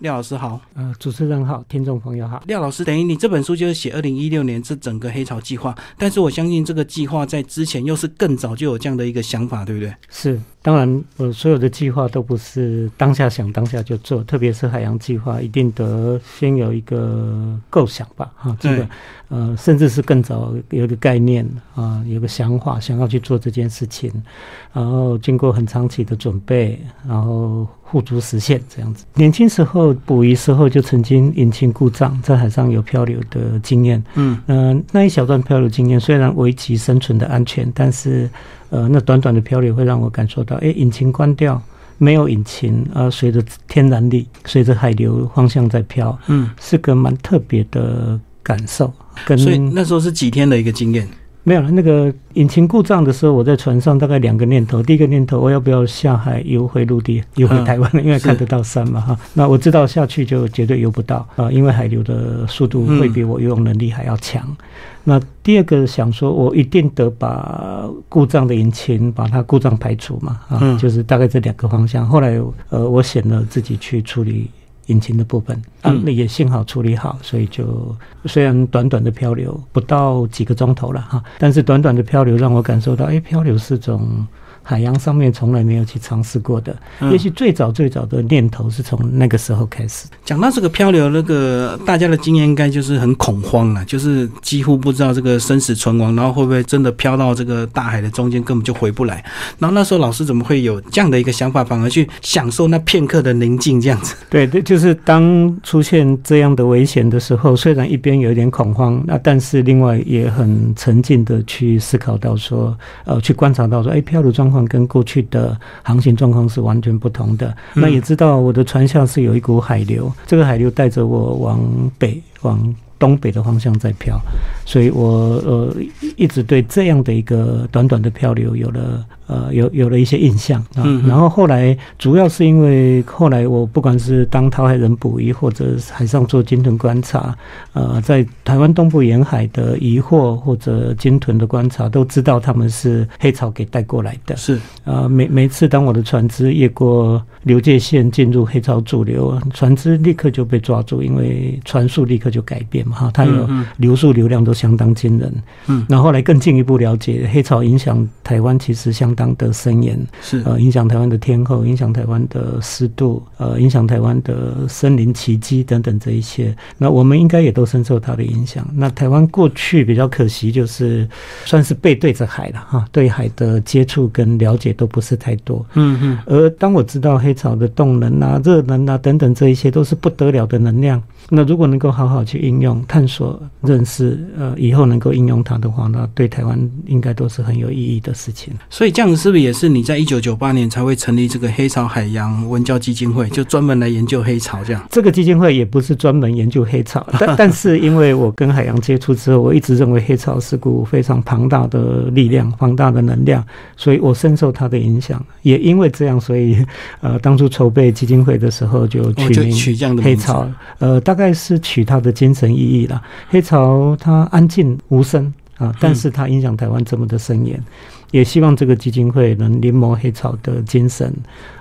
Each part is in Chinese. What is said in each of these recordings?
廖老师好，呃，主持人好，听众朋友好。廖老师，等于你这本书就是写二零一六年这整个黑潮计划，但是我相信这个计划在之前又是更早就有这样的一个想法，对不对？是，当然，我所有的计划都不是当下想当下就做，特别是海洋计划，一定得先有一个构想吧，哈，这个，呃，甚至是更早有一个概念啊，有个想法，想要去做这件事情，然后经过很长期的准备，然后。付诸实现这样子。年轻时候捕鱼时候就曾经引擎故障，在海上有漂流的经验。嗯，呃，那一小段漂流经验虽然危及生存的安全，但是呃，那短短的漂流会让我感受到，哎，引擎关掉，没有引擎，呃，随着天然力，随着海流方向在漂。嗯，是个蛮特别的感受。所以那时候是几天的一个经验。没有了。那个引擎故障的时候，我在船上大概两个念头。第一个念头，我要不要下海游回陆地，游回台湾？因为看得到山嘛，哈。那我知道下去就绝对游不到啊，因为海流的速度会比我游泳能力还要强。那第二个想说，我一定得把故障的引擎把它故障排除嘛，啊，就是大概这两个方向。后来呃，我选了自己去处理。引擎的部分啊，那也幸好处理好，所以就虽然短短的漂流不到几个钟头了哈，但是短短的漂流让我感受到，哎，漂流是种。海洋上面从来没有去尝试过的，也许最早最早的念头是从那个时候开始。讲到这个漂流，那个大家的经验应该就是很恐慌了，就是几乎不知道这个生死存亡，然后会不会真的漂到这个大海的中间，根本就回不来。然后那时候老师怎么会有这样的一个想法，反而去享受那片刻的宁静这样子？对，对，就是当出现这样的危险的时候，虽然一边有一点恐慌，那但是另外也很沉静的去思考到说，呃，去观察到说，哎，漂流状况。跟过去的航行状况是完全不同的。那也知道我的船下是有一股海流，这个海流带着我往北往。东北的方向在飘，所以我呃一直对这样的一个短短的漂流有了呃有有了一些印象啊。然后后来主要是因为后来我不管是当讨海人捕鱼，或者海上做鲸豚观察，呃，在台湾东部沿海的渔获或者鲸豚的观察，都知道他们是黑潮给带过来的。是啊，每每次当我的船只越过流界线进入黑潮主流，船只立刻就被抓住，因为船速立刻就改变。哈，它有流速流量都相当惊人。嗯，那后来更进一步了解，黑潮影响台湾其实相当的深远，是呃影响台湾的天候，影响台湾的湿度，呃影响台湾的森林奇迹等等这一些。那我们应该也都深受它的影响。那台湾过去比较可惜，就是算是背对着海了哈，对海的接触跟了解都不是太多。嗯嗯。而当我知道黑潮的动能啊、热能啊等等这一些都是不得了的能量，那如果能够好好去应用。探索、认识，呃，以后能够应用它的话，那对台湾应该都是很有意义的事情。所以这样子是不是也是你在一九九八年才会成立这个黑潮海洋文教基金会，就专门来研究黑潮这样？这个基金会也不是专门研究黑潮，但 但是因为我跟海洋接触之后，我一直认为黑潮是股非常庞大的力量、庞大的能量，所以我深受它的影响。也因为这样，所以呃，当初筹备基金会的时候就取名取这样的黑潮，呃，大概是取它的精神意义。了，黑潮它安静无声啊，但是它影响台湾这么的深远，也希望这个基金会能临摹黑潮的精神，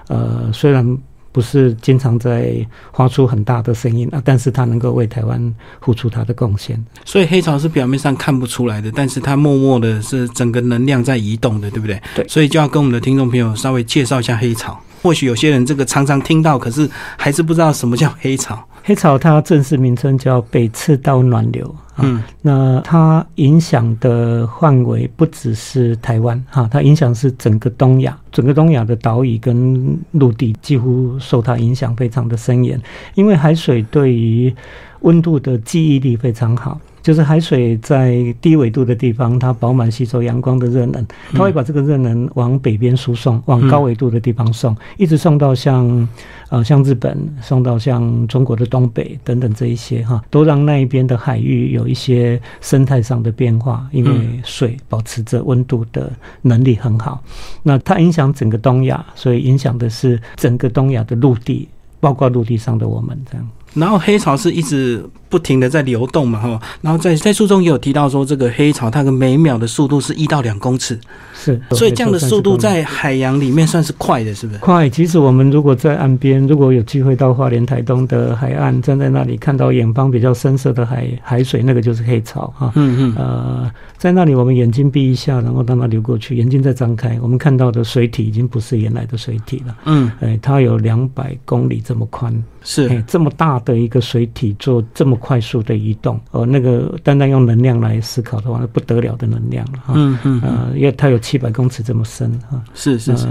呃，虽然不是经常在发出很大的声音啊，但是它能够为台湾付出它的贡献。所以黑潮是表面上看不出来的，但是它默默的是整个能量在移动的，对不对？对。所以就要跟我们的听众朋友稍微介绍一下黑潮。或许有些人这个常常听到，可是还是不知道什么叫黑潮。黑潮它正式名称叫北赤道暖流啊，那它影响的范围不只是台湾哈，它影响是整个东亚，整个东亚的岛屿跟陆地几乎受它影响非常的深远，因为海水对于温度的记忆力非常好。就是海水在低纬度的地方，它饱满吸收阳光的热能，它会把这个热能往北边输送，往高纬度的地方送，一直送到像呃像日本，送到像中国的东北等等这一些哈，都让那一边的海域有一些生态上的变化，因为水保持着温度的能力很好。那它影响整个东亚，所以影响的是整个东亚的陆地，包括陆地上的我们这样。然后黑潮是一直不停的在流动嘛，哈，然后在在书中也有提到说，这个黑潮它的每秒的速度是一到两公尺，是，所以这样的速度在海洋里面算是快的，是不是？快。其实我们如果在岸边，如果有机会到花莲台东的海岸，站在那里看到远方比较深色的海海水，那个就是黑潮哈。嗯嗯。呃，在那里我们眼睛闭一下，然后让它流过去，眼睛再张开，我们看到的水体已经不是原来的水体了。嗯。哎，它有两百公里这么宽。是，这么大的一个水体做这么快速的移动，呃，那个单单用能量来思考的话，那不得了的能量了哈。嗯嗯。呃，因为它有七百公尺这么深哈。是是是。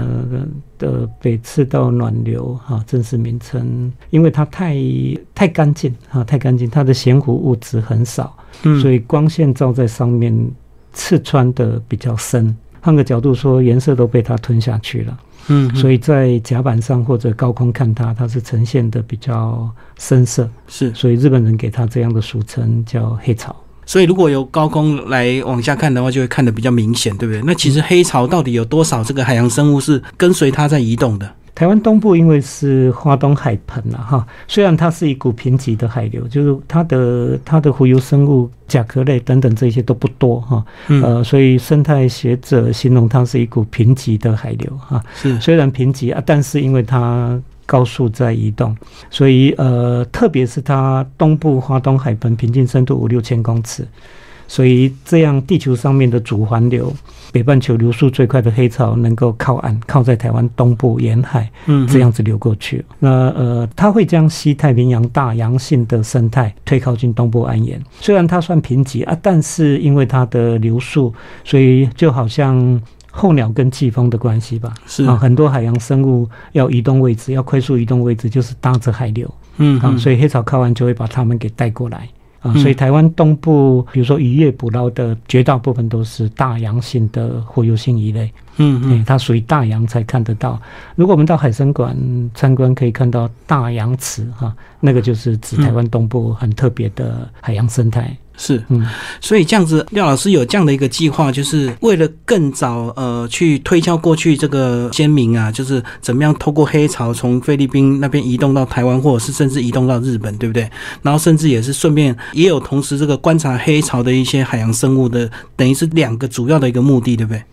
的北赤道暖流哈，正式名称，因为它太太干净哈，太干净，它的悬浮物质很少，嗯所以光线照在上面，刺穿的比较深。换个角度说，颜色都被它吞下去了。嗯，所以在甲板上或者高空看它，它是呈现的比较深色，是，所以日本人给它这样的俗称叫黑潮。所以如果由高空来往下看的话，就会看得比较明显，对不对？那其实黑潮到底有多少这个海洋生物是跟随它在移动的？台湾东部因为是花东海盆了哈，虽然它是一股贫瘠的海流，就是它的它的浮游生物、甲壳类等等这些都不多哈，呃，所以生态学者形容它是一股贫瘠的海流哈。是，虽然贫瘠啊，但是因为它高速在移动，所以呃，特别是它东部花东海盆平均深度五六千公尺。所以，这样地球上面的主环流，北半球流速最快的黑潮能够靠岸，靠在台湾东部沿海，嗯，这样子流过去。那呃，它会将西太平洋大洋性的生态推靠近东部岸沿。虽然它算贫瘠啊，但是因为它的流速，所以就好像候鸟跟季风的关系吧。是啊，很多海洋生物要移动位置，要快速移动位置，就是搭着海流。嗯啊，所以黑潮靠岸就会把它们给带过来。啊，所以台湾东部，比如说渔业捕捞的绝大部分都是大洋性的洄游性鱼类。嗯嗯，它属于大洋才看得到。如果我们到海参馆参观，可以看到大洋池哈，那个就是指台湾东部很特别的海洋生态。是，嗯，所以这样子，廖老师有这样的一个计划，就是为了更早呃去推敲过去这个先民啊，就是怎么样透过黑潮从菲律宾那边移动到台湾，或者是甚至移动到日本，对不对？然后甚至也是顺便也有同时这个观察黑潮的一些海洋生物的，等于是两个主要的一个目的，对不对？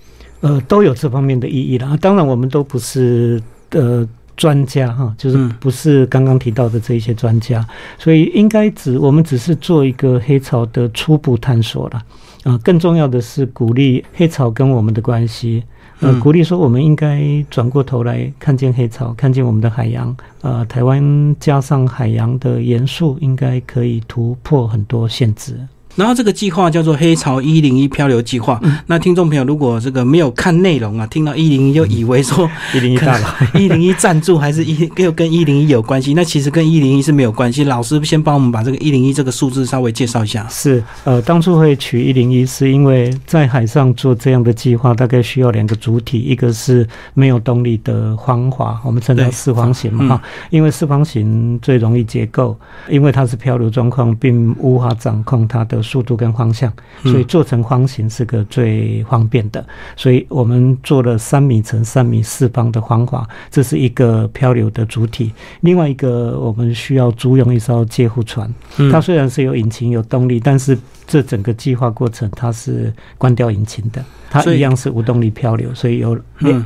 呃，都有这方面的意义了。当然，我们都不是呃专家哈，就是不是刚刚提到的这一些专家，所以应该只我们只是做一个黑潮的初步探索了。啊，更重要的是鼓励黑潮跟我们的关系，呃，鼓励说我们应该转过头来看见黑潮，看见我们的海洋。呃，台湾加上海洋的元素，应该可以突破很多限制。然后这个计划叫做“黑潮一零一漂流计划”。那听众朋友如果这个没有看内容啊，听到一零一就以为说 一零一大佬 一零一赞助还是一又跟一零一有关系？那其实跟一零一是没有关系。老师先帮我们把这个一零一这个数字稍微介绍一下。是呃，当初会取一零一，是因为在海上做这样的计划，大概需要两个主体，一个是没有动力的方滑，我们称它四方形嘛哈，因为四方形最容易结构，因为它是漂流状况，并无法掌控它的。速度跟方向，所以做成方形是个最方便的。所以我们做了三米乘三米四方的方法，这是一个漂流的主体。另外一个，我们需要租用一艘接护船。它虽然是有引擎有动力，但是这整个计划过程它是关掉引擎的，它一样是无动力漂流。所以有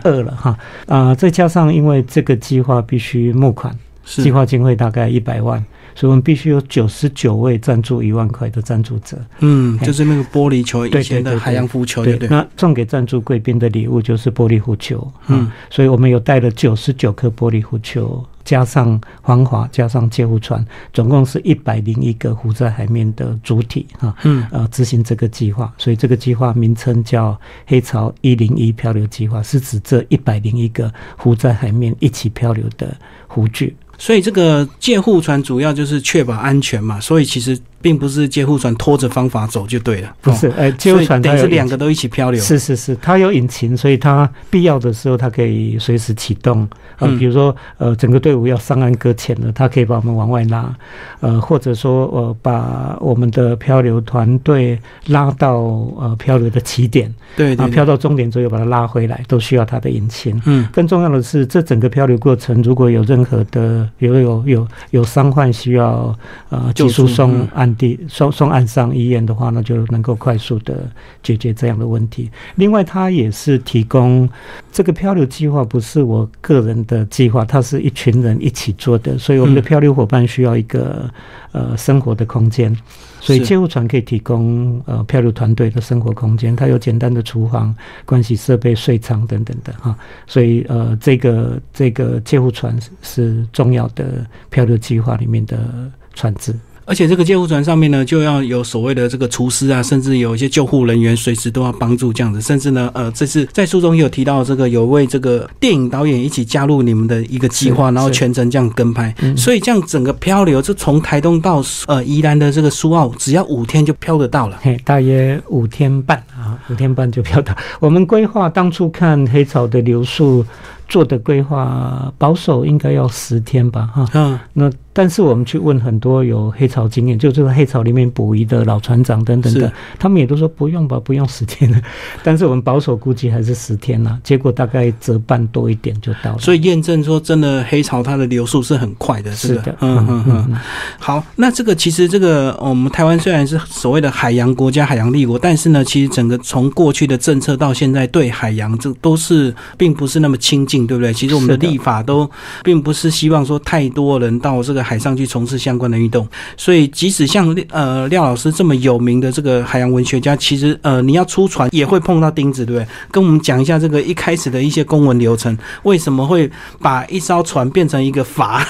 二了哈啊，再加上因为这个计划必须募款，计划经费大概一百万。所以我们必须有九十九位赞助一万块的赞助者。嗯，就是那个玻璃球以前的海洋浮球，对对。那送给赞助贵宾的礼物就是玻璃浮球。嗯，所以我们有带了九十九颗玻璃浮球，加上防滑，加上接护船，总共是一百零一个浮在海面的主体哈。嗯，呃，执行这个计划，所以这个计划名称叫“黑潮一零一漂流计划”，是指这一百零一个浮在海面一起漂流的湖具。所以这个借护船主要就是确保安全嘛，所以其实并不是接护船拖着方法走就对了。不是，呃，接护船等于是两个都一起漂流。是是是，它有引擎，所以它必要的时候它可以随时启动。呃，比如说呃，整个队伍要上岸搁浅了，它可以把我们往外拉。呃，或者说呃，把我们的漂流团队拉到呃漂流的起点，对，然后漂到终点之后把它拉回来，都需要它的引擎。嗯，更重要的是，这整个漂流过程如果有任何的有有有有伤患需要呃急速送岸地送送岸上医院的话，那就能够快速的解决这样的问题。另外，它也是提供这个漂流计划，不是我个人的计划，它是一群人一起做的，所以我们的漂流伙伴需要一个呃生活的空间。所以，救护船可以提供呃漂流团队的生活空间，它有简单的厨房、盥洗设备、睡舱等等的哈。所以，呃，这个这个救护船是重要的漂流计划里面的船只。而且这个救护船上面呢，就要有所谓的这个厨师啊，甚至有一些救护人员随时都要帮助这样子。甚至呢，呃，这次在书中也有提到，这个有位这个电影导演一起加入你们的一个计划，然后全程这样跟拍。所以这样整个漂流，就从台东到呃宜兰的这个苏澳，只要五天就漂得到了。嘿，大约五天半啊，五天半就漂到。我们规划当初看黑潮的流速做的规划，保守应该要十天吧，哈。嗯，那。但是我们去问很多有黑潮经验，就这个黑潮里面捕鱼的老船长等等的，他们也都说不用吧，不用十天了。但是我们保守估计还是十天呐，结果大概折半多一点就到了。所以验证说，真的黑潮它的流速是很快的，是的。嗯嗯嗯。好，那这个其实这个我们台湾虽然是所谓的海洋国家、海洋立国，但是呢，其实整个从过去的政策到现在对海洋这都是并不是那么亲近，对不对？其实我们的立法都并不是希望说太多人到这个。海上去从事相关的运动，所以即使像呃廖老师这么有名的这个海洋文学家，其实呃你要出船也会碰到钉子，对不对？跟我们讲一下这个一开始的一些公文流程，为什么会把一艘船变成一个筏？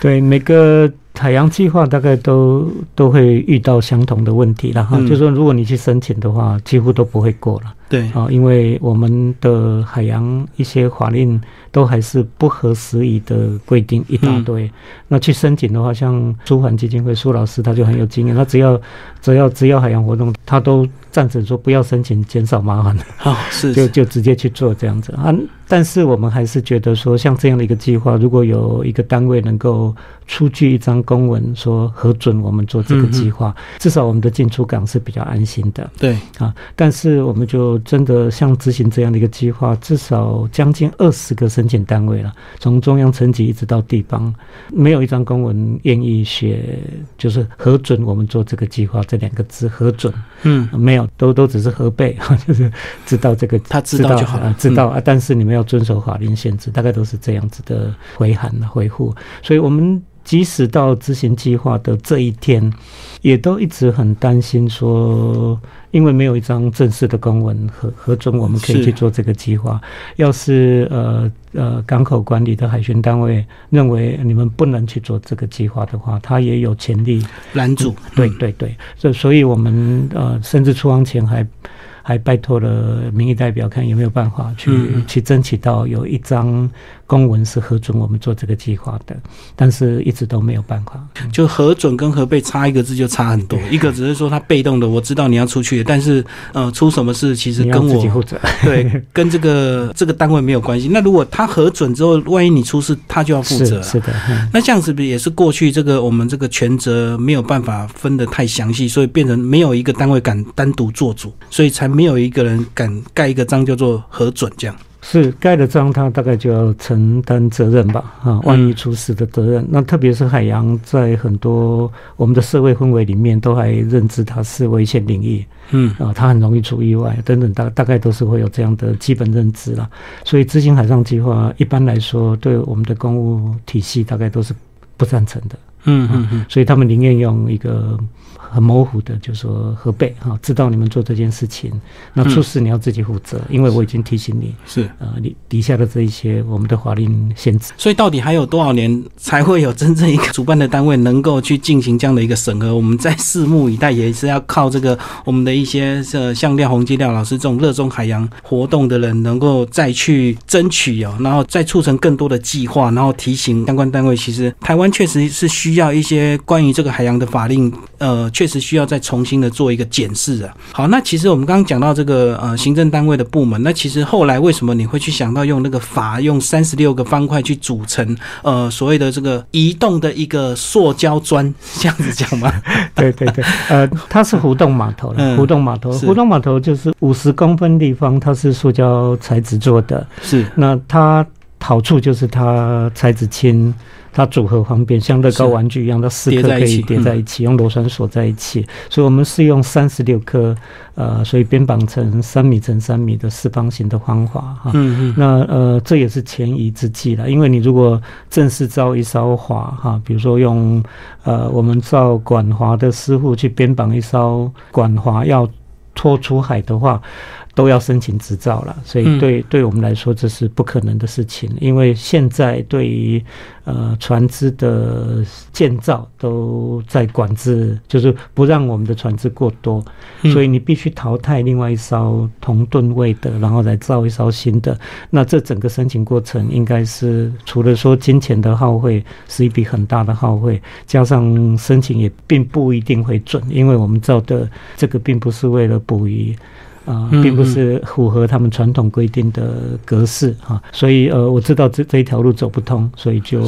对，每个海洋计划大概都都会遇到相同的问题了哈，就说如果你去申请的话，几乎都不会过了。对啊，因为我们的海洋一些法令。都还是不合时宜的规定一大堆。那去申请的话，像舒环基金会苏老师他就很有经验，他只要只要只要海洋活动，他都赞成说不要申请，减少麻烦。好，是 就就直接去做这样子啊。但是我们还是觉得说，像这样的一个计划，如果有一个单位能够出具一张公文说核准我们做这个计划，至少我们的进出港是比较安心的。对啊，但是我们就真的像执行这样的一个计划，至少将近二十个申请单位了，从中央层级一直到地方，没有一张公文愿意写，就是核准我们做这个计划这两个字核准。嗯，没有，都都只是核备，就是知道这个，他知道就好了，知道啊。但是你们要遵守法令限制，大概都是这样子的回函回复。所以我们即使到执行计划的这一天，也都一直很担心说。因为没有一张正式的公文核核准，我们可以去做这个计划。要是呃呃港口管理的海巡单位认为你们不能去做这个计划的话，他也有权利拦阻。对对对，所所以我们呃甚至出航前还。还拜托了民意代表，看有没有办法去去争取到有一张公文是核准我们做这个计划的，但是一直都没有办法。就核准跟核备差一个字就差很多，一个只是说他被动的，我知道你要出去，但是呃出什么事其实跟我负责，对，跟这个 这个单位没有关系。那如果他核准之后，万一你出事，他就要负责。是的，那这样子不是也是过去这个我们这个权责没有办法分得太详细，所以变成没有一个单位敢单独做主，所以才。没有一个人敢盖一个章叫做核准，这样是盖了章，他大概就要承担责任吧？啊，万一出事的责任。那特别是海洋，在很多我们的社会氛围里面，都还认知它是危险领域，嗯啊，它很容易出意外等等，大大概都是会有这样的基本认知啦。所以执行海上计划，一般来说，对我们的公务体系大概都是不赞成的。嗯嗯嗯，所以他们宁愿用一个。很模糊的，就说核备哈，知道你们做这件事情，那出事你要自己负责，因为我已经提醒你，是呃，你底下的这一些我们的法令限制。所以到底还有多少年才会有真正一个主办的单位能够去进行这样的一个审核？我们在拭目以待，也是要靠这个我们的一些呃像廖宏基廖老师这种热衷海洋活动的人，能够再去争取哦，然后再促成更多的计划，然后提醒相关单位，其实台湾确实是需需要一些关于这个海洋的法令，呃，确实需要再重新的做一个检视啊。好，那其实我们刚刚讲到这个呃行政单位的部门，那其实后来为什么你会去想到用那个筏用三十六个方块去组成呃所谓的这个移动的一个塑胶砖，这样子讲吗？对对对，呃，它是浮动码头了，浮动码头，浮动码头就是五十公分立方，它是塑胶材质做的，是那它。好处就是它材质轻，它组合方便，像乐高玩具一样，它四颗可以叠在一起，用螺栓锁在一起。所以我们是用三十六颗，呃，所以编绑成三米乘三米的四方形的方法哈。嗯嗯。那呃，这也是前移之计了，因为你如果正式造一艘华哈，比如说用呃我们造管华的师傅去编绑一艘管华要拖出海的话。都要申请执照了，所以对对我们来说这是不可能的事情。因为现在对于呃船只的建造都在管制，就是不让我们的船只过多，所以你必须淘汰另外一艘同吨位的，然后来造一艘新的。那这整个申请过程应该是除了说金钱的耗费是一笔很大的耗费，加上申请也并不一定会准，因为我们造的这个并不是为了捕鱼。啊，并不是符合他们传统规定的格式哈，所以呃，我知道这这一条路走不通，所以就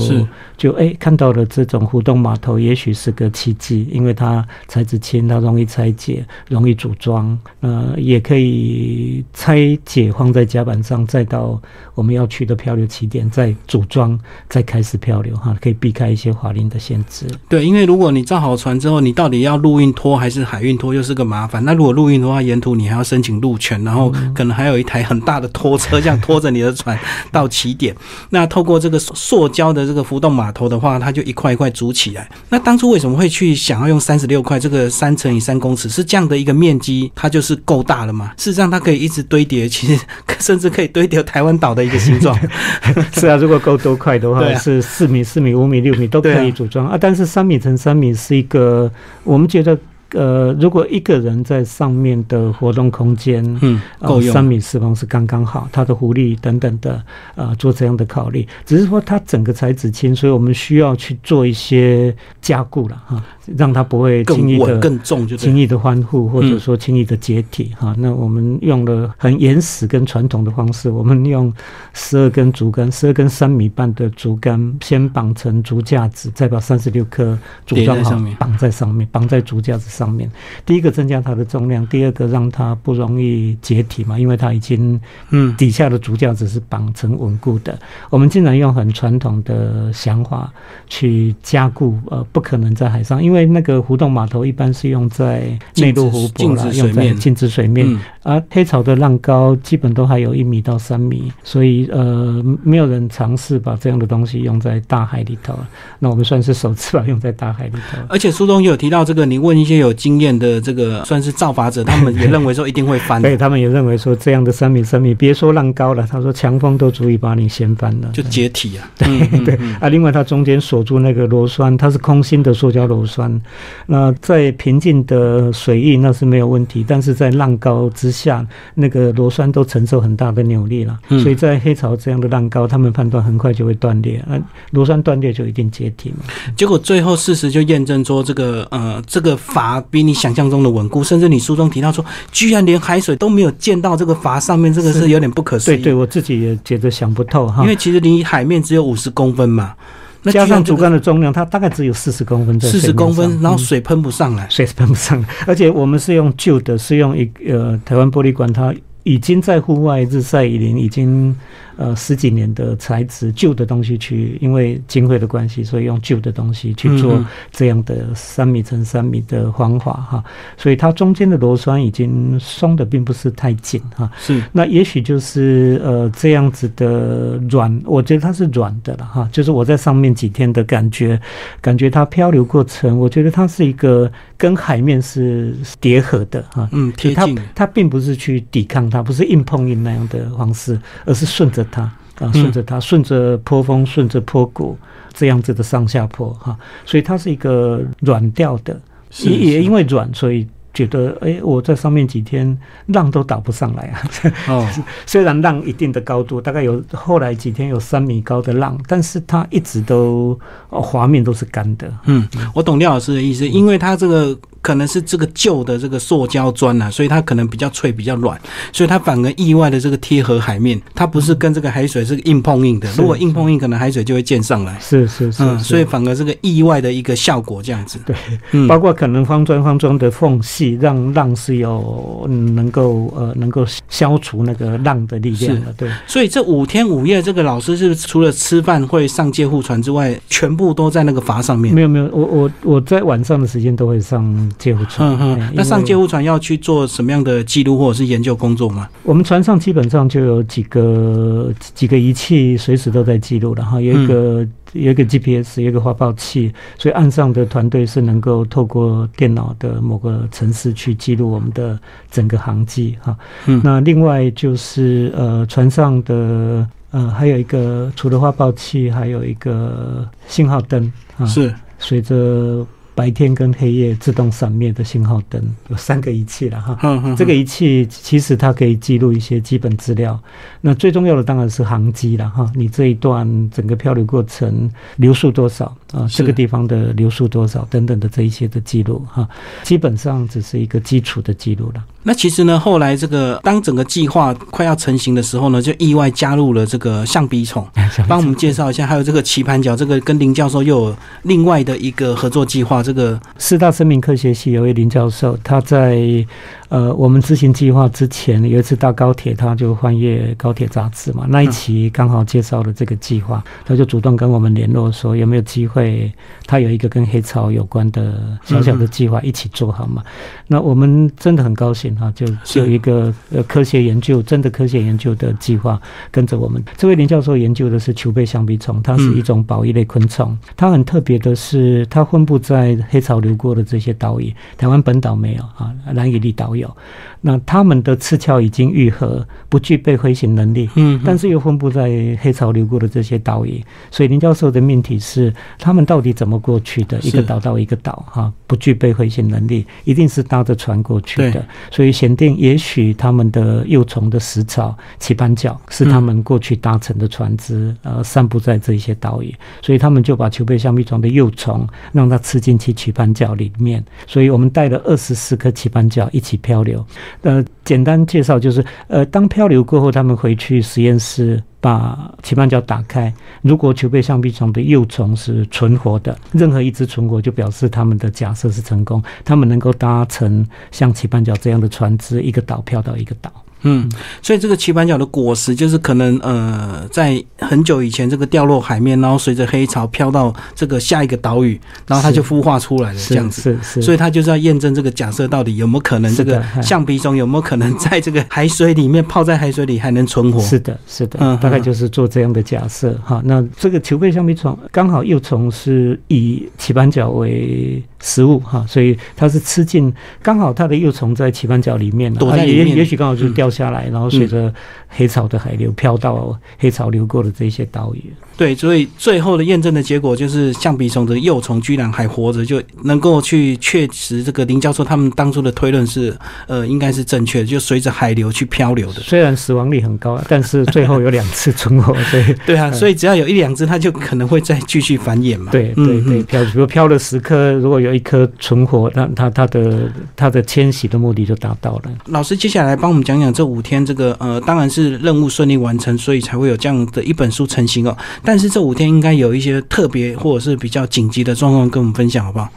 就哎看到了这种互动码头，也许是个奇迹，因为它材质轻，它容易拆解，容易组装，呃，也可以拆解放在甲板上，再到我们要去的漂流起点，再组装，再开始漂流哈，可以避开一些法令的限制。对，因为如果你造好船之后，你到底要陆运拖还是海运拖，又是个麻烦。那如果陆运的话，沿途你还要申。请路权，然后可能还有一台很大的拖车，这样拖着你的船到起点。那透过这个塑胶的这个浮动码头的话，它就一块一块组起来。那当初为什么会去想要用三十六块？这个三乘以三公尺是这样的一个面积，它就是够大了嘛？事实上，它可以一直堆叠，其实甚至可以堆叠台湾岛的一个形状。是啊，如果够多块的话，是四米、四米、五米、六米都可以组装啊。但是三米乘三米是一个，我们觉得。呃，如果一个人在上面的活动空间，嗯，够用三米四方是刚刚好，它的浮力等等的，呃，做这样的考虑。只是说它整个材质轻，所以我们需要去做一些加固了哈，让它不会轻易的更重，就轻易的翻覆，或者说轻易的解体哈。那我们用了很原始跟传统的方式，我们用十二根竹竿，十二根三米半的竹竿，先绑成竹架子，再把三十六颗竹装好，绑在上面，绑在竹架子。上面，第一个增加它的重量，第二个让它不容易解体嘛，因为它已经，嗯，底下的主架子是绑成稳固的。我们竟然用很传统的想法去加固，呃，不可能在海上，因为那个浮动码头一般是用在内陆湖泊啦，用在静止水面，而黑潮的浪高基本都还有一米到三米，所以呃，没有人尝试把这样的东西用在大海里头。那我们算是首次把用在大海里头。而且书中也有提到这个，你问一些有。有经验的这个算是造法者，他们也认为说一定会翻。对，他们也认为说这样的三米三米，别说浪高了，他说强风都足以把你掀翻了，就解体啊。对对啊，另外它中间锁住那个螺栓，它是空心的塑胶螺栓。那在平静的水域那是没有问题，但是在浪高之下，那个螺栓都承受很大的扭力了。所以在黑潮这样的浪高，他们判断很快就会断裂。啊，螺栓断裂就一定解体嘛。结果最后事实就验证说，这个呃，这个法。比你想象中的稳固，甚至你书中提到说，居然连海水都没有溅到这个阀上面，这个是有点不可思议。对，对我自己也觉得想不透哈。因为其实离海面只有五十公分嘛，那加上主干的重量，它大概只有四十公分。四十公分，然后水喷不上来，水是喷不上来。而且我们是用旧的，是用一呃台湾玻璃管，它已经在户外日晒雨淋，已经。呃，十几年的材质，旧的东西去，因为经费的关系，所以用旧的东西去做这样的三米乘三米的方法哈，所以它中间的螺栓已经松的并不是太紧哈。是，那也许就是呃这样子的软，我觉得它是软的了哈，就是我在上面几天的感觉，感觉它漂流过程，我觉得它是一个跟海面是叠合的哈。嗯，贴近。它并不是去抵抗它，不是硬碰硬那样的方式，而是顺着。它啊，顺着它，顺着坡峰，顺着坡谷，这样子的上下坡哈，所以它是一个软调的，也也因为软，所以觉得，哎，我在上面几天浪都打不上来啊。哦，虽然浪一定的高度，大概有后来几天有三米高的浪，但是它一直都哦滑面都是干的。嗯，我懂廖老师的意思，因为它这个。可能是这个旧的这个塑胶砖啊，所以它可能比较脆、比较软，所以它反而意外的这个贴合海面，它不是跟这个海水是硬碰硬的。如果硬碰硬，可能海水就会溅上来。是是是，嗯，所以反而这个意外的一个效果这样子。对，嗯，包括可能方砖方砖的缝隙，让浪是有能够呃能够消除那个浪的力量的。对，所以这五天五夜，这个老师是除了吃饭会上借护船之外，全部都在那个筏上面。没有没有，我我我在晚上的时间都会上。借护船，那上救护船要去做什么样的记录或者是研究工作吗？我们船上基本上就有几个几个仪器，随时都在记录然后。有一个有一个 GPS，有一个发报器，所以岸上的团队是能够透过电脑的某个程式去记录我们的整个航迹哈。那另外就是呃，船上的呃，还有一个除了发报器，还有一个信号灯啊，是随着。白天跟黑夜自动闪灭的信号灯有三个仪器了哈，这个仪器其实它可以记录一些基本资料。那最重要的当然是航机了哈，你这一段整个漂流过程流速多少啊？这个地方的流速多少等等的这一些的记录哈，基本上只是一个基础的记录了。那其实呢，后来这个当整个计划快要成型的时候呢，就意外加入了这个象鼻 虫，帮我们介绍一下。还有这个棋盘角，这个跟林教授又有另外的一个合作计划。这个四大生命科学系有位林教授，他在。呃，我们执行计划之前有一次搭高铁，他就翻阅高铁杂志嘛，那一期刚好介绍了这个计划，他就主动跟我们联络说有没有机会，他有一个跟黑潮有关的小小的计划一起做好嘛？那我们真的很高兴哈，就有一个呃科学研究，真的科学研究的计划跟着我们。这位林教授研究的是球背象鼻虫，它是一种保育类昆虫，它很特别的是，它分布在黑潮流过的这些岛屿，台湾本岛没有啊，南屿立岛。有，那他们的刺鞘已经愈合，不具备飞行能力。嗯，但是又分布在黑潮流过的这些岛屿，所以林教授的命题是：他们到底怎么过去的？一个岛到一个岛，哈，不具备飞行能力，一定是搭着船过去的。所以选定，也许他们的幼虫的食草棋盘角是他们过去搭乘的船只，呃，散布在这些岛屿，所以他们就把球背象鼻虫的幼虫让它吃进去棋盘角里面。所以我们带了二十四颗棋盘角一起。漂流，呃，简单介绍就是，呃，当漂流过后，他们回去实验室把鳍斑角打开，如果球背象鼻虫的幼虫是存活的，任何一只存活就表示他们的假设是成功，他们能够搭乘像鳍斑角这样的船只，一个岛漂到一个岛。嗯，所以这个棋盘角的果实就是可能呃，在很久以前这个掉落海面，然后随着黑潮飘到这个下一个岛屿，然后它就孵化出来了这样子。是是。所以它就是要验证这个假设到底有没有可能这个橡皮虫有没有可能在这个海水里面泡在海水里还能存活？是的，是的。嗯，大概就是做这样的假设哈。那这个球背象鼻虫刚好幼虫是以棋盘角为食物哈，所以它是吃进刚好它的幼虫在棋盘角里面，躲在里面，也许刚好就掉。下来，然后随着黑潮的海流飘到黑潮流过的这些岛屿。对，所以最后的验证的结果就是象鼻虫的幼虫居然还活着，就能够去确实这个林教授他们当初的推论是呃应该是正确的，就随着海流去漂流的。虽然死亡率很高，但是最后有两次存活。对对啊，所以只要有一两只，它就可能会再继续繁衍嘛。对对对，漂比如漂了十颗，如果有一颗存活，那它它的它的迁徙的目的就达到了。老师接下来帮我们讲讲这五天这个呃，当然是任务顺利完成，所以才会有这样的一本书成型哦。但是这五天应该有一些特别或者是比较紧急的状况，跟我们分享好不好？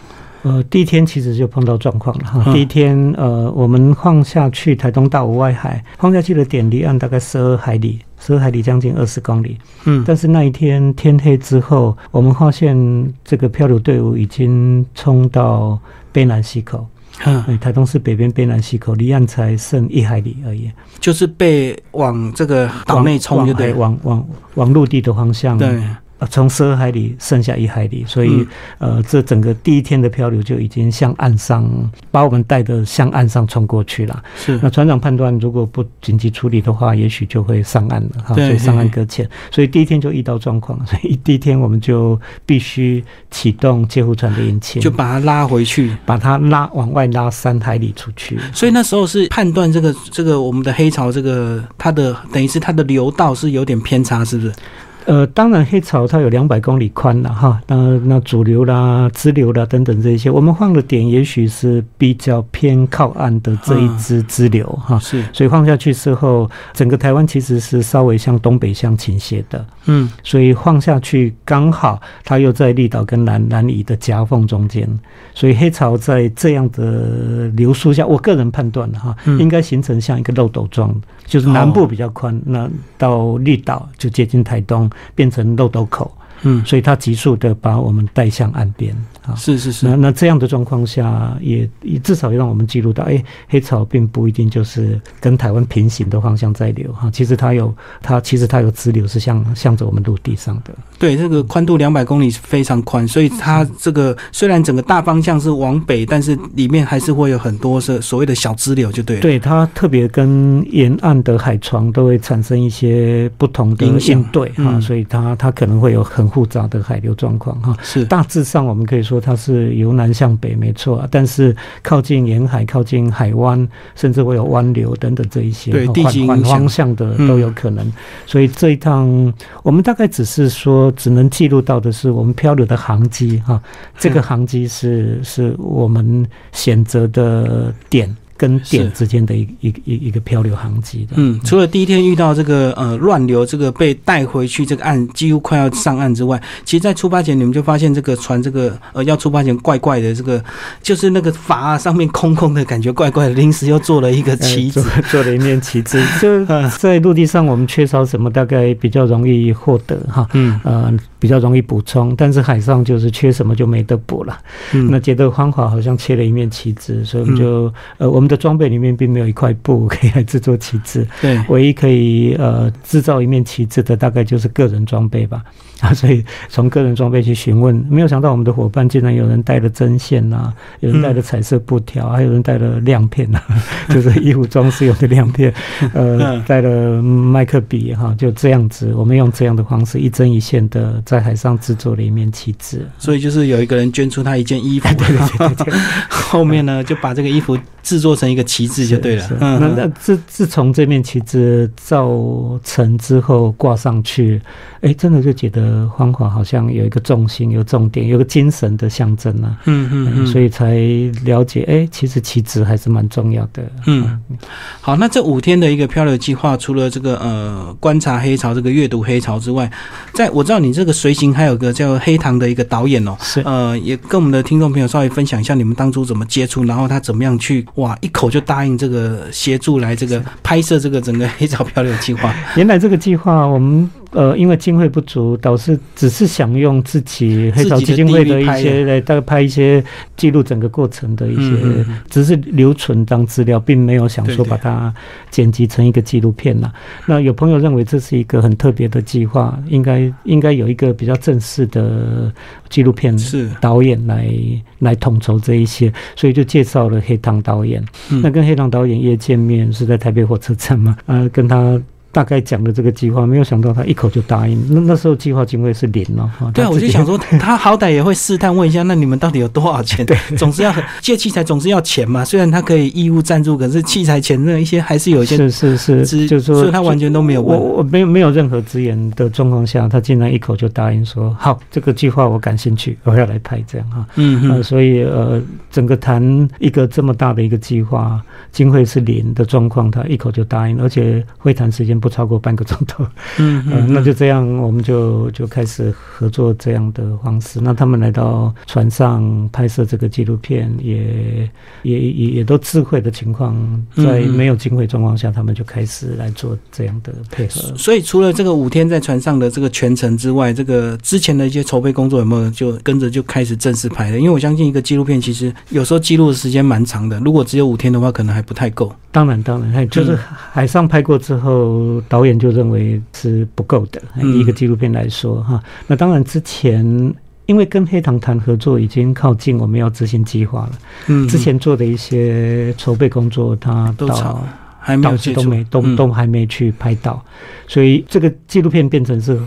呃，第一天其实就碰到状况了哈。第一天，呃，我们放下去台东大武外海，放下去的点离岸大概十二海里，十二海里将近二十公里。嗯，但是那一天天黑之后，我们发现这个漂流队伍已经冲到卑南溪口。嗯，台东市北边卑南溪口离岸才剩一海里而已，就是被往这个岛内冲，就对，往往往陆地的方向对从十二海里剩下一海里，所以呃，这整个第一天的漂流就已经向岸上把我们带的向岸上冲过去了。是，那船长判断如果不紧急处理的话，也许就会上岸了哈，所以上岸搁浅。所以第一天就遇到状况，所以第一天我们就必须启动救护船的引擎，就把它拉回去，把它拉往外拉三海里出去。所以那时候是判断这个这个我们的黑潮这个它的等于是它的流道是有点偏差，是不是？呃，当然黑潮它有两百公里宽了哈，那那主流啦、支流啦等等这些，我们放的点也许是比较偏靠岸的这一支支流哈，是，所以放下去之后，整个台湾其实是稍微向东北向倾斜的，嗯，所以放下去刚好它又在绿岛跟南南屿的夹缝中间，所以黑潮在这样的流速下，我个人判断的哈，应该形成像一个漏斗状，就是南部比较宽，那到绿岛就接近台东。变成漏斗口，嗯，所以它急速的把我们带向岸边啊，是是是。那那这样的状况下，也也至少让我们记录到，哎，黑潮并不一定就是跟台湾平行的方向在流哈，其实它有它其实它有支流是向向着我们陆地上的。对，这个宽度两百公里是非常宽，所以它这个虽然整个大方向是往北，但是里面还是会有很多是所谓的小支流，就对。对，它特别跟沿岸的海床都会产生一些不同的应对哈，所以它它可能会有很复杂的海流状况哈。是，大致上我们可以说它是由南向北，没错，但是靠近沿海、靠近海湾，甚至会有湾流等等这一些，对，地形方向的都有可能。所以这一趟我们大概只是说。只能记录到的是我们漂流的航迹哈，这个 航迹是是我们选择的点。跟点之间的一一一一个漂流航迹的，嗯，除了第一天遇到这个呃乱流，这个被带回去这个岸几乎快要上岸之外，其实，在出发前你们就发现这个船这个呃要出发前怪怪的，这个就是那个筏上面空空的感觉怪怪的，临时又做了一个旗子，做了一面旗帜。就 在陆地上我们缺少什么，大概比较容易获得哈，嗯。呃比较容易补充，但是海上就是缺什么就没得补了。那觉得方法好像缺了一面旗帜，所以我们就呃我们。的装备里面并没有一块布 可以来制作旗帜，对，唯一可以呃制造一面旗帜的大概就是个人装备吧，啊，所以从个人装备去询问，没有想到我们的伙伴竟然有人带了针线呐，有人带了彩色布条，还有人带了亮片呐，就是衣服装饰用的亮片，呃，带了麦克笔哈，就这样子，我们用这样的方式一针一线的在海上制作了一面旗帜，所以就是有一个人捐出他一件衣服，对对对对，后面呢就把这个衣服。制作成一个旗帜就对了。那那自自从这面旗帜造成之后挂上去，哎，真的就觉得方法好像有一个重心、有重点、有个精神的象征啊。嗯嗯，所以才了解，哎，其实旗帜还是蛮重要的。嗯，好，那这五天的一个漂流计划，除了这个呃观察黑潮、这个阅读黑潮之外，在我知道你这个随行还有个叫黑糖的一个导演哦，是呃，也跟我们的听众朋友稍微分享一下你们当初怎么接触，然后他怎么样去。哇！一口就答应这个协助来这个拍摄这个整个黑潮漂流计划。原来这个计划我们。呃，因为经费不足，导致只是想用自己黑潮基金会的一些来大概拍一些记录整个过程的一些，只是留存当资料，并没有想说把它剪辑成一个纪录片呐。那有朋友认为这是一个很特别的计划，应该应该有一个比较正式的纪录片是导演来来统筹这一些，所以就介绍了黑糖导演。那跟黑糖导演也见面是在台北火车站嘛？呃，跟他。大概讲的这个计划，没有想到他一口就答应。那那时候计划经费是零了。对啊，我就想说，他好歹也会试探问一下，那你们到底有多少钱？对，总是要借器材，总是要钱嘛。虽然他可以义务赞助，可是器材钱那一些还是有一些。是是是，就是说，所以他完全都没有问。我我没有没有任何资源的状况下，他竟然一口就答应说好，这个计划我感兴趣，我要来拍这样哈。嗯嗯。所以呃，整个谈一个这么大的一个计划，经费是零的状况，他一口就答应，而且会谈时间。不超过半个钟头，嗯嗯，那就这样，我们就就开始合作这样的方式。那他们来到船上拍摄这个纪录片，也也也也都智慧的情况，在没有经费状况下，他们就开始来做这样的配合。所以，除了这个五天在船上的这个全程之外，这个之前的一些筹备工作有没有就跟着就开始正式拍了？因为我相信一个纪录片其实有时候记录的时间蛮长的，如果只有五天的话，可能还不太够。当然，当然，就是海上拍过之后。就导演就认为是不够的，一个纪录片来说哈。那当然之前因为跟黑糖谈合作已经靠近，我们要执行计划了。嗯，之前做的一些筹备工作，他到还没有都没都都还没去拍到，所以这个纪录片变成是。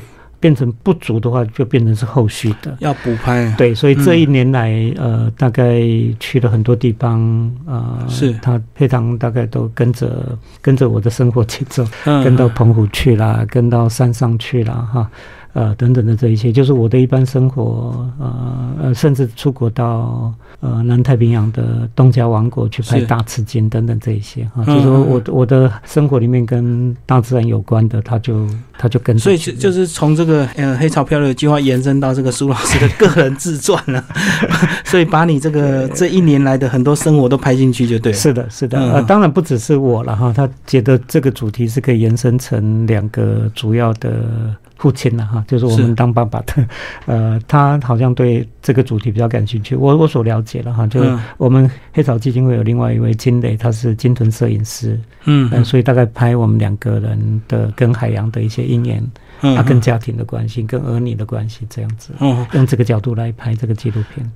变成不足的话，就变成是后续的要补拍。对，所以这一年来，呃，大概去了很多地方，呃，是他配糖大概都跟着跟着我的生活节奏，跟到澎湖去啦，跟到山上去了哈。呃，等等的这一些，就是我的一般生活，呃呃，甚至出国到呃南太平洋的东加王国去拍大赤金等等这一些啊，就是说我我的生活里面跟大自然有关的，他就他就跟所以就是从这个呃黑潮漂流计划延伸到这个苏老师的个人自传了，所以把你这个这一年来的很多生活都拍进去就对了。是的，是的，呃，当然不只是我了哈，他觉得这个主题是可以延伸成两个主要的。父亲了哈，就是我们当爸爸的，呃，他好像对这个主题比较感兴趣。我我所了解了哈，就是我们黑草基金会有另外一位金磊，他是金屯摄影师，嗯，所以大概拍我们两个人的跟海洋的一些姻缘，啊，跟家庭的关系，跟儿女的关系这样子，用这个角度来拍这个纪录片。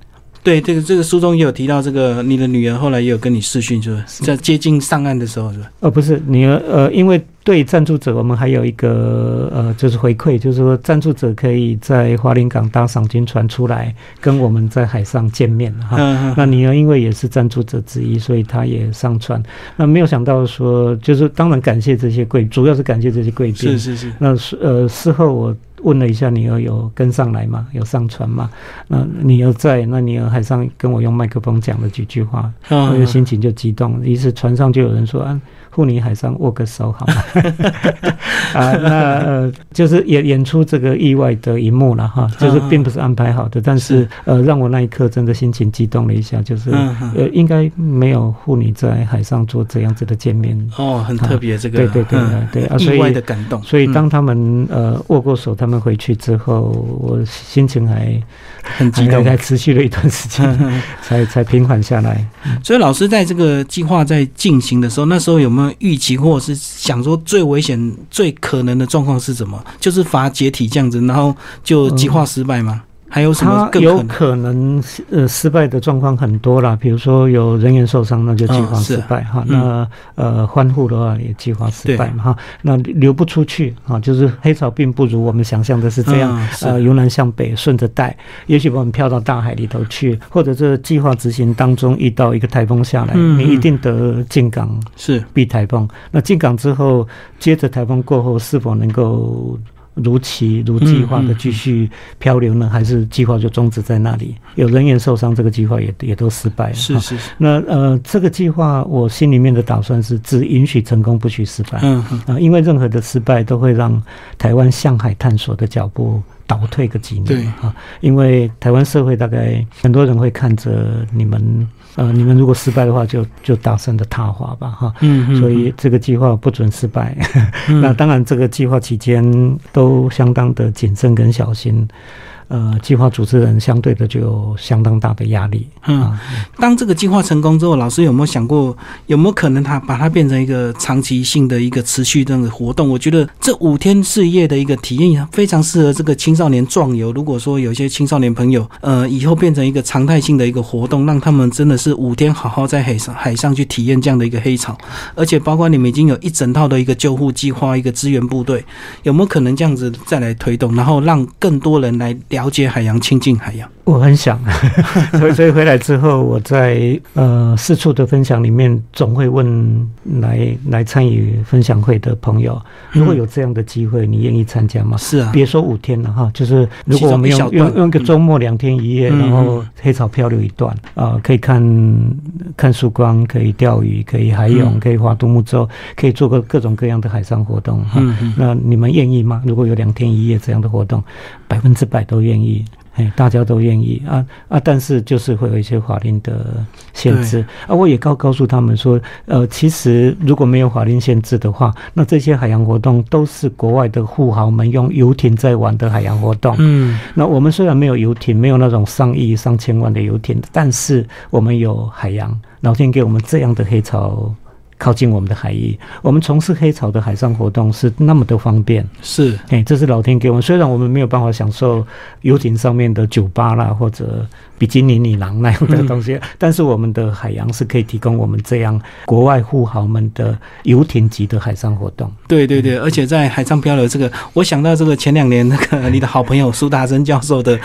对，这个这个书中也有提到，这个你的女儿后来也有跟你视讯，是不是在接近上岸的时候，是吧？呃，不是，女儿，呃，因为对赞助者，我们还有一个呃，就是回馈，就是说赞助者可以在华林港搭赏金船出来，跟我们在海上见面哈。那女儿因为也是赞助者之一，所以她也上船。那没有想到说，就是当然感谢这些贵，主要是感谢这些贵宾。是是是。那呃，事后我。问了一下女儿有跟上来吗？有上船吗？那女儿在，那女儿海上跟我用麦克风讲了几句话，我就心情就激动。于是船上就有人说啊。护你海上握个手好吗？啊，那呃，就是演演出这个意外的一幕了哈，就是并不是安排好的，但是呃，让我那一刻真的心情激动了一下，就是呃，应该没有护你在海上做这样子的见面哦，很特别这个，对对对对啊，意外的感动。所以当他们呃握过手，他们回去之后，我心情还很激动，还 持续了一段时间，才才平缓下来。所以老师在这个计划在进行的时候，那时候有没有？预期或者是想说最危险、最可能的状况是什么？就是罚解体这样子，然后就计划失败吗？还有什么更有可能呃失败的状况很多啦，比如说有人员受伤，那就计划失败哈。那呃欢呼的话也计划失败嘛哈。那流不出去啊，就是黑潮并不如我们想象的是这样，呃由南向北顺着带，也许把我们漂到大海里头去，或者这计划执行当中遇到一个台风下来，你一定得进港是避台风。那进港之后，接着台风过后是否能够？如期如计划的继续漂流呢，还是计划就终止在那里？有人员受伤，这个计划也也都失败了。是是是。那呃，这个计划我心里面的打算是只允许成功，不许失败。嗯嗯。啊，因为任何的失败都会让台湾向海探索的脚步倒退个几年。对啊，因为台湾社会大概很多人会看着你们。呃，你们如果失败的话，就就大声的踏伐吧，哈。嗯嗯。所以这个计划不准失败。那当然，这个计划期间都相当的谨慎跟小心。呃，计划主持人相对的就有相当大的压力。嗯，当这个计划成功之后，老师有没有想过，有没有可能他把它变成一个长期性的一个持续这样的活动？我觉得这五天四夜的一个体验非常适合这个青少年壮游。如果说有些青少年朋友，呃，以后变成一个常态性的一个活动，让他们真的是五天好好在海上海上去体验这样的一个黑潮，而且包括你们已经有一整套的一个救护计划、一个支援部队，有没有可能这样子再来推动，然后让更多人来？了解海洋，亲近海洋。我很想，所 以所以回来之后，我在呃四处的分享里面，总会问来来参与分享会的朋友，如果有这样的机会，你愿意参加吗？是啊，别说五天了哈，就是如果我们用用用个周末两天一夜，然后黑潮漂流一段啊，可以看看曙光，可以钓鱼，可以海泳，可以划独木舟，可以做个各种各样的海上活动哈。那你们愿意吗？如果有两天一夜这样的活动，百分之百都愿意。哎，大家都愿意啊啊！但是就是会有一些法令的限制啊。我也告告诉他们说，呃，其实如果没有法令限制的话，那这些海洋活动都是国外的富豪们用游艇在玩的海洋活动。嗯，那我们虽然没有游艇，没有那种上亿、上千万的游艇，但是我们有海洋，老天给我们这样的黑潮。靠近我们的海域。我们从事黑潮的海上活动是那么的方便，是，哎，这是老天给我们。虽然我们没有办法享受游艇上面的酒吧啦，或者比基尼女郎那样的东西，但是我们的海洋是可以提供我们这样国外富豪们的游艇级的海上活动。对对对，而且在海上漂流这个，我想到这个前两年那个你的好朋友苏达生教授的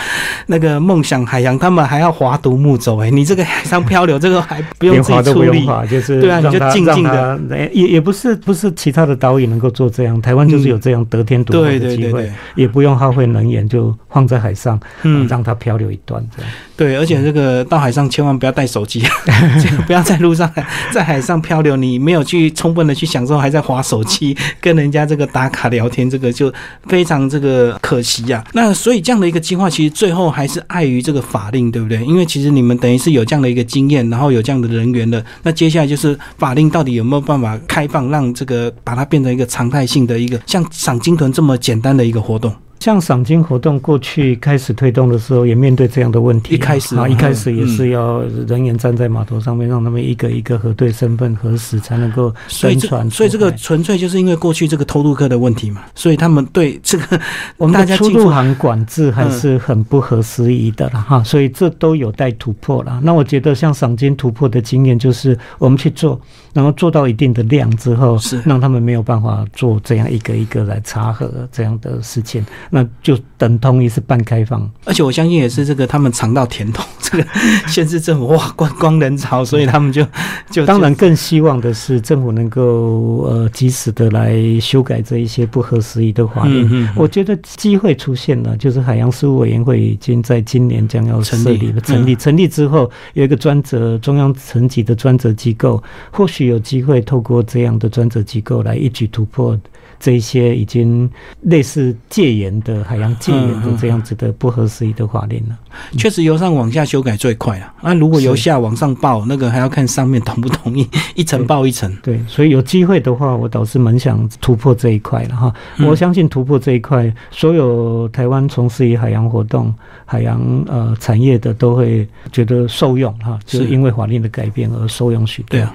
那个梦想海洋，他们还要划独木舟，哎，你这个海上漂流这个还不用自己出力，就是对啊，你就静静的，也也不是不是其他的导演能够做这样，台湾就是有这样得天独厚的机会，也不用耗费能源，就放在海上，嗯，让它漂流一段这样。对，而且这个到海上千万不要带手机，不要在路上在海上漂流，你没有去充分的去享受，还在划手机跟人家这个打卡聊天，这个就非常这个可惜呀。那所以这样的一个计划，其实最后还是碍于这个法令，对不对？因为其实你们等于是有这样的一个经验，然后有这样的人员的，那接下来就是法令到底有没有办法开放，让这个把它变成一个常态性的一个像赏金豚这么简单的一个活动。像赏金活动过去开始推动的时候，也面对这样的问题。一开始啊，一开始也是要人员站在码头上面，让他们一个一个核对身份核实，才能够宣传。所以这个纯粹就是因为过去这个偷渡客的问题嘛，所以他们对这个 我们的出入行管制还是很不合时宜的了哈。所以这都有待突破了。那我觉得像赏金突破的经验，就是我们去做，然后做到一定的量之后，是让他们没有办法做这样一个一个来查核这样的事情。那就等同于是半开放，而且我相信也是这个他们尝到甜头。这个县市政府哇，观光人潮，所以他们就就当然更希望的是政府能够呃及时的来修改这一些不合时宜的法令。我觉得机会出现了，就是海洋事务委员会已经在今年将要设立了，成立成立之后有一个专责中央层级的专责机构，或许有机会透过这样的专责机构来一举突破。这一些已经类似戒严的海洋戒严的这样子的不合时宜的法令了。确实由上往下修改最快了。那如果由下往上报，那个还要看上面同不同意，一层报一层。对，所以有机会的话，我倒是蛮想突破这一块了哈。我相信突破这一块，所有台湾从事于海洋活动、海洋呃产业的都会觉得受用哈，就是因为法令的改变而受用许多。对啊，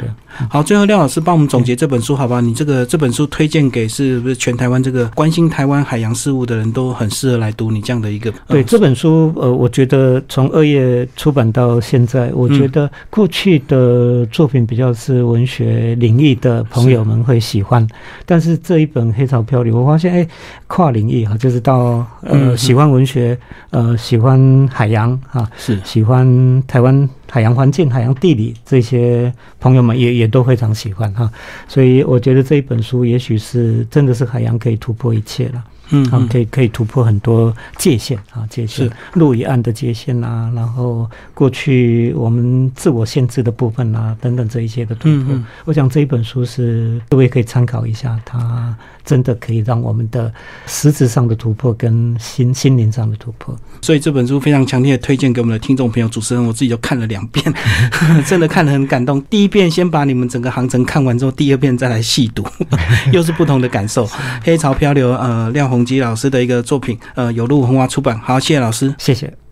好，最后廖老师帮我们总结这本书好吧？你这个这本书推荐给是。是不是全台湾这个关心台湾海洋事务的人都很适合来读你这样的一个？对这本书，呃，我觉得从二月出版到现在，我觉得过去的作品比较是文学领域的朋友们会喜欢，但是这一本《黑潮漂流》，我发现哎，跨领域哈，就是到呃喜欢文学，呃喜欢海洋哈，是喜欢台湾。海洋环境、海洋地理这些朋友们也也都非常喜欢哈，所以我觉得这一本书也许是真的是海洋可以突破一切了。嗯，好，可以可以突破很多界限啊，界限陆与岸的界限啊，然后过去我们自我限制的部分啊，等等这一些的突破。我想这一本书是各位可以参考一下，它真的可以让我们的实质上的突破跟心心灵上的突破。所以这本书非常强烈的推荐给我们的听众朋友。主持人我自己就看了两遍，真的看得很感动。第一遍先把你们整个航程看完之后，第二遍再来细读，又是不同的感受。黑潮漂流，呃，廖鸿。基老师的一个作品，呃，有路红华出版。好，谢谢老师，谢谢。